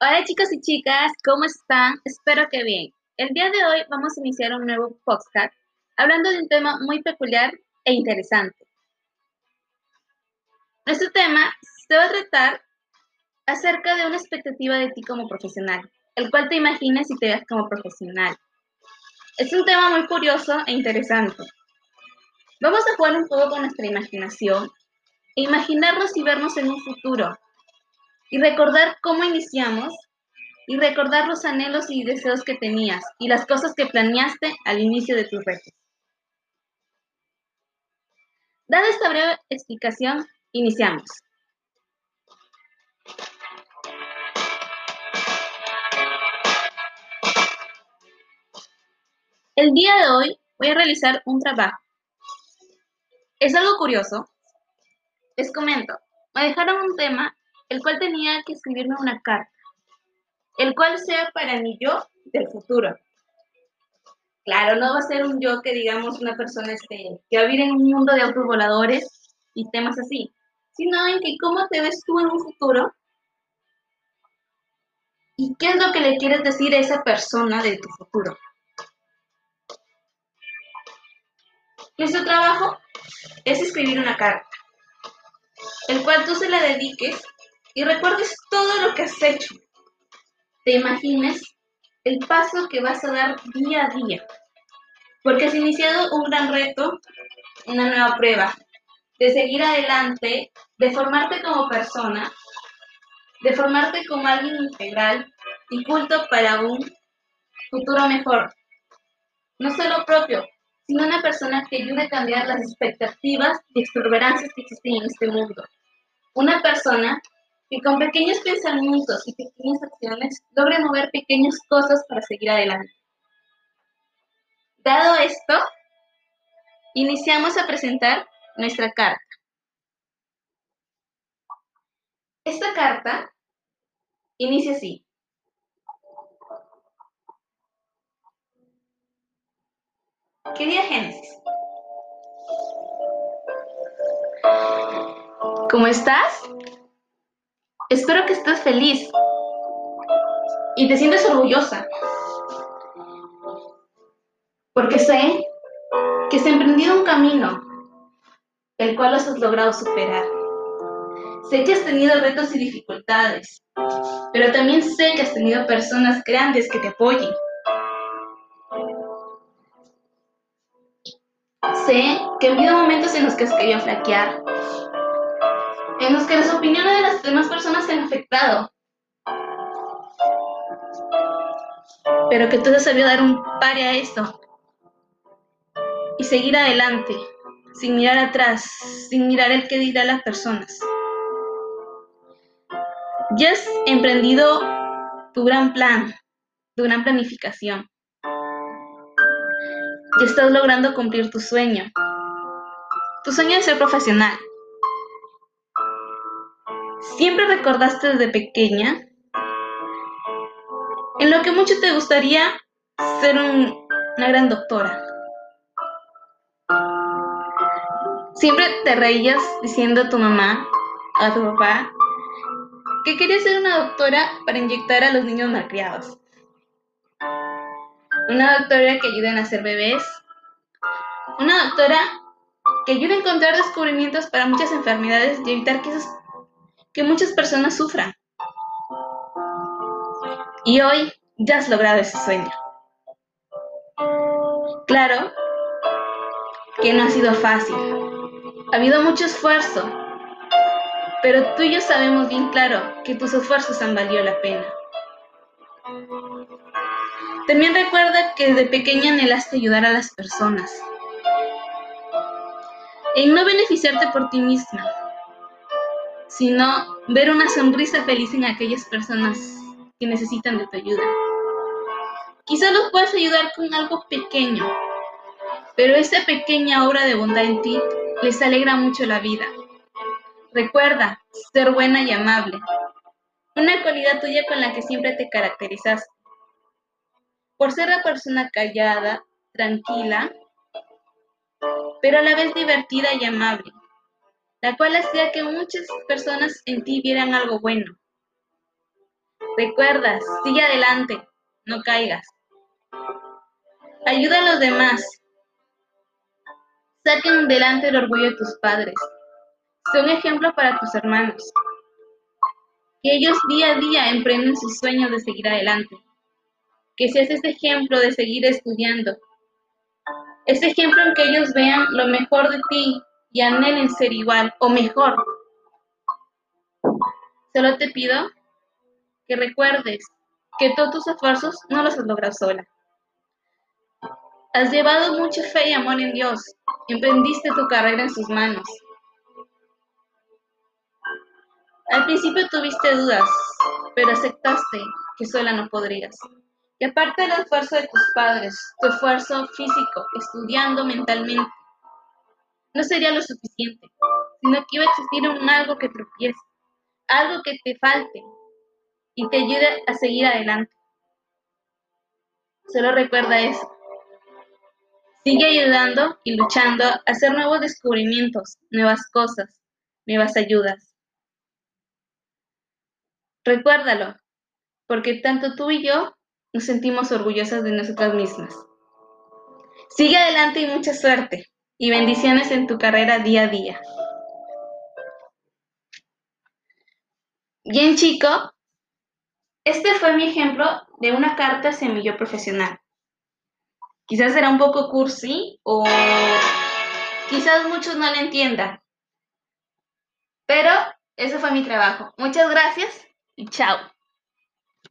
Hola chicos y chicas, ¿cómo están? Espero que bien. El día de hoy vamos a iniciar un nuevo podcast hablando de un tema muy peculiar e interesante. Nuestro tema se va a tratar acerca de una expectativa de ti como profesional, el cual te imagines y te veas como profesional. Es un tema muy curioso e interesante. Vamos a jugar un poco con nuestra imaginación e imaginarnos y vernos en un futuro y recordar cómo iniciamos y recordar los anhelos y deseos que tenías y las cosas que planeaste al inicio de tus retos. Dada esta breve explicación, iniciamos. El día de hoy voy a realizar un trabajo. Es algo curioso. Les comento, me dejaron un tema el cual tenía que escribirme una carta, el cual sea para mi yo del futuro. Claro, no va a ser un yo que digamos una persona este, que va a vivir en un mundo de autos voladores y temas así, sino en que cómo te ves tú en un futuro y qué es lo que le quieres decir a esa persona de tu futuro. Nuestro trabajo es escribir una carta, el cual tú se la dediques y recuerdes todo lo que has hecho. Te imagines el paso que vas a dar día a día, porque has iniciado un gran reto, una nueva prueba, de seguir adelante, de formarte como persona, de formarte como alguien integral y culto para un futuro mejor. No solo propio, sino una persona que ayude a cambiar las expectativas y extravagancias que existen en este mundo. Una persona que con pequeños pensamientos y pequeñas acciones logre mover pequeñas cosas para seguir adelante. Dado esto, iniciamos a presentar nuestra carta. Esta carta inicia así. Querida Génesis, ¿cómo estás? Espero que estés feliz y te sientes orgullosa. Porque sé que has emprendido un camino el cual has logrado superar. Sé que has tenido retos y dificultades, pero también sé que has tenido personas grandes que te apoyen. Sé que ha habido momentos en los que has querido flaquear, en los que las opiniones de las demás personas te han afectado. Pero que tú has sabido dar un pare a esto y seguir adelante, sin mirar atrás, sin mirar el que dirán las personas. Ya has emprendido tu gran plan, tu gran planificación. Ya estás logrando cumplir tu sueño, tu sueño de ser profesional. ¿Siempre recordaste desde pequeña en lo que mucho te gustaría ser una gran doctora? Siempre te reías diciendo a tu mamá, a tu papá, que querías ser una doctora para inyectar a los niños malcriados. Una doctora que ayude a nacer bebés. Una doctora que ayude a encontrar descubrimientos para muchas enfermedades y evitar que, que muchas personas sufran. Y hoy ya has logrado ese sueño. Claro que no ha sido fácil. Ha habido mucho esfuerzo, pero tú y yo sabemos bien claro que tus esfuerzos han valido la pena. También recuerda que desde pequeña anhelaste ayudar a las personas. En no beneficiarte por ti misma, sino ver una sonrisa feliz en aquellas personas que necesitan de tu ayuda. Quizá los puedas ayudar con algo pequeño, pero esa pequeña obra de bondad en ti les alegra mucho la vida. Recuerda ser buena y amable, una cualidad tuya con la que siempre te caracterizas. Por ser la persona callada, tranquila, pero a la vez divertida y amable, la cual hacía que muchas personas en ti vieran algo bueno. Recuerda, sigue adelante, no caigas. Ayuda a los demás. Saquen delante el orgullo de tus padres. Sé un ejemplo para tus hermanos. Que ellos día a día emprenden sus sueños de seguir adelante. Que seas ese ejemplo de seguir estudiando. Ese ejemplo en que ellos vean lo mejor de ti y anhelen ser igual o mejor. Solo te pido que recuerdes que todos tus esfuerzos no los has logrado sola. Has llevado mucha fe y amor en Dios. Emprendiste tu carrera en sus manos. Al principio tuviste dudas, pero aceptaste que sola no podrías. Y aparte del esfuerzo de tus padres, tu esfuerzo físico, estudiando mentalmente, no sería lo suficiente, sino que iba a existir un algo que tropiece, algo que te falte y te ayude a seguir adelante. Solo recuerda eso. Sigue ayudando y luchando a hacer nuevos descubrimientos, nuevas cosas, nuevas ayudas. Recuérdalo, porque tanto tú y yo nos sentimos orgullosas de nosotras mismas. Sigue adelante y mucha suerte y bendiciones en tu carrera día a día. Bien chico, este fue mi ejemplo de una carta semillo profesional. Quizás será un poco cursi o quizás muchos no lo entiendan. Pero ese fue mi trabajo. Muchas gracias y chao.